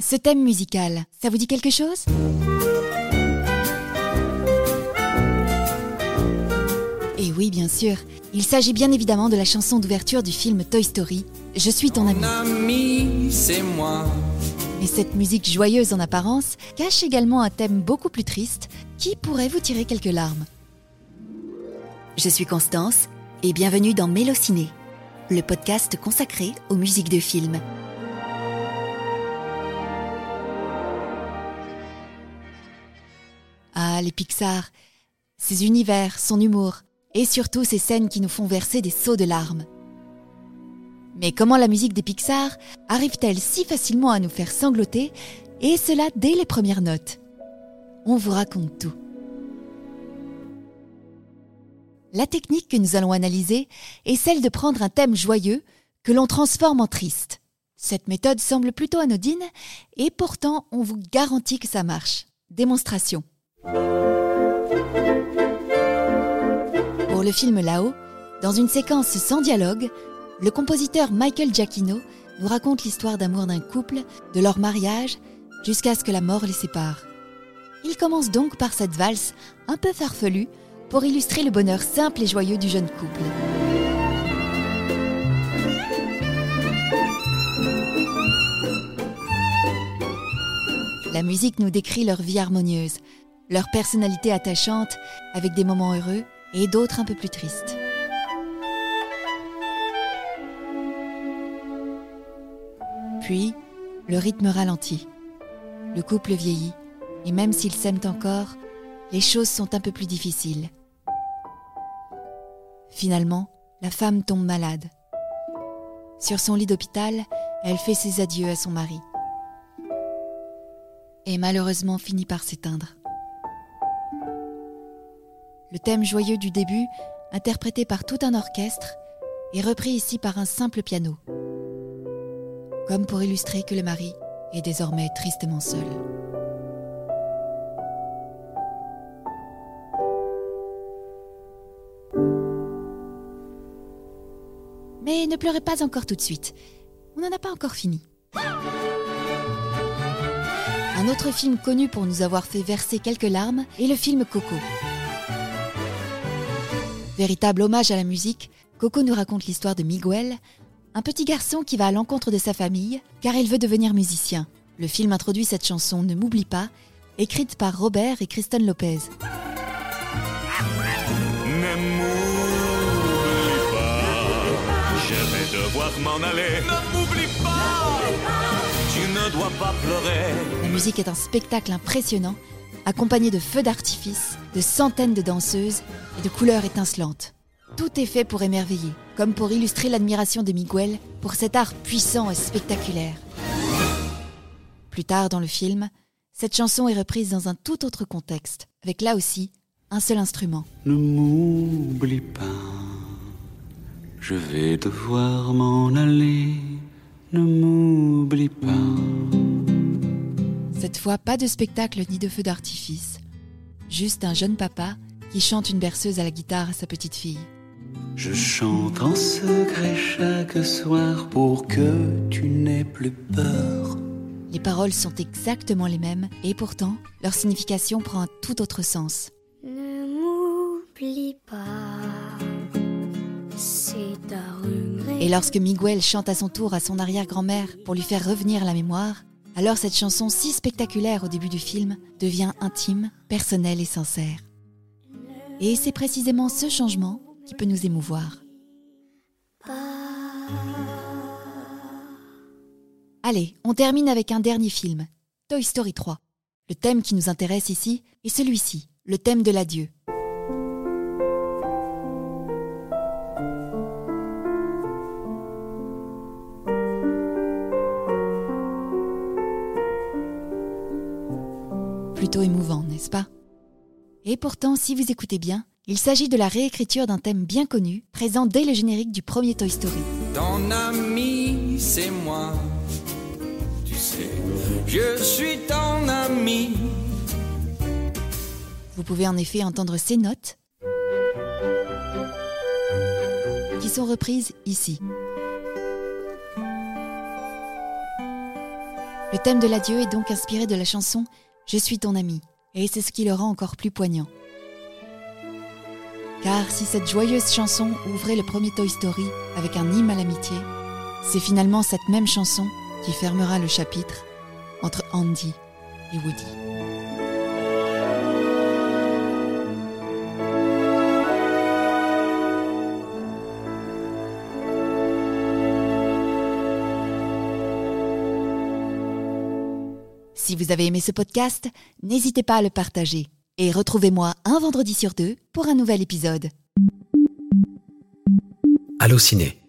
Ce thème musical, ça vous dit quelque chose? Et oui, bien sûr, il s'agit bien évidemment de la chanson d'ouverture du film Toy Story, Je suis ton ami. ami, c'est moi. Mais cette musique joyeuse en apparence cache également un thème beaucoup plus triste qui pourrait vous tirer quelques larmes? Je suis Constance et bienvenue dans Mélociné, le podcast consacré aux musiques de films. Les Pixar, ces univers, son humour, et surtout ces scènes qui nous font verser des sauts de larmes. Mais comment la musique des Pixar arrive-t-elle si facilement à nous faire sangloter, et cela dès les premières notes? On vous raconte tout. La technique que nous allons analyser est celle de prendre un thème joyeux que l'on transforme en triste. Cette méthode semble plutôt anodine, et pourtant on vous garantit que ça marche. Démonstration. Pour le film Là-haut, dans une séquence sans dialogue, le compositeur Michael Giacchino nous raconte l'histoire d'amour d'un couple, de leur mariage, jusqu'à ce que la mort les sépare. Il commence donc par cette valse un peu farfelue pour illustrer le bonheur simple et joyeux du jeune couple. La musique nous décrit leur vie harmonieuse, leur personnalité attachante, avec des moments heureux et d'autres un peu plus tristes. Puis, le rythme ralentit. Le couple vieillit, et même s'ils s'aiment encore, les choses sont un peu plus difficiles. Finalement, la femme tombe malade. Sur son lit d'hôpital, elle fait ses adieux à son mari. Et malheureusement finit par s'éteindre. Le thème joyeux du début, interprété par tout un orchestre, est repris ici par un simple piano, comme pour illustrer que le mari est désormais tristement seul. Mais ne pleurez pas encore tout de suite, on n'en a pas encore fini. Un autre film connu pour nous avoir fait verser quelques larmes est le film Coco. Véritable hommage à la musique, Coco nous raconte l'histoire de Miguel, un petit garçon qui va à l'encontre de sa famille car il veut devenir musicien. Le film introduit cette chanson Ne m'oublie pas, écrite par Robert et Kristen Lopez. Ne m'oublie pas, je vais devoir m'en aller. Ne m'oublie pas, tu ne dois pas pleurer. La musique est un spectacle impressionnant, accompagné de feux d'artifice, de centaines de danseuses et de couleurs étincelantes. Tout est fait pour émerveiller, comme pour illustrer l'admiration de Miguel pour cet art puissant et spectaculaire. Plus tard dans le film, cette chanson est reprise dans un tout autre contexte, avec là aussi un seul instrument. Ne m'oublie pas, je vais devoir m'en aller. Ne m'oublie pas. Cette fois, pas de spectacle ni de feu d'artifice, juste un jeune papa qui chante une berceuse à la guitare à sa petite fille. Je chante en secret chaque soir pour que tu n'aies plus peur. Les paroles sont exactement les mêmes et pourtant, leur signification prend un tout autre sens. Ne m'oublie pas, c'est ta regret. Et lorsque Miguel chante à son tour à son arrière-grand-mère pour lui faire revenir la mémoire, alors cette chanson si spectaculaire au début du film devient intime, personnelle et sincère. Et c'est précisément ce changement qui peut nous émouvoir. Allez, on termine avec un dernier film, Toy Story 3. Le thème qui nous intéresse ici est celui-ci, le thème de l'adieu. Plutôt émouvant, n'est-ce pas? Et pourtant, si vous écoutez bien, il s'agit de la réécriture d'un thème bien connu, présent dès le générique du premier Toy Story. Ton ami, c'est moi. Tu sais, je suis ton ami. Vous pouvez en effet entendre ces notes qui sont reprises ici. Le thème de l'adieu est donc inspiré de la chanson Je suis ton ami, et c'est ce qui le rend encore plus poignant. Car si cette joyeuse chanson ouvrait le premier Toy Story avec un hymne à l'amitié, c'est finalement cette même chanson qui fermera le chapitre entre Andy et Woody. Si vous avez aimé ce podcast, n'hésitez pas à le partager et retrouvez-moi un vendredi sur deux pour un nouvel épisode. Allociné,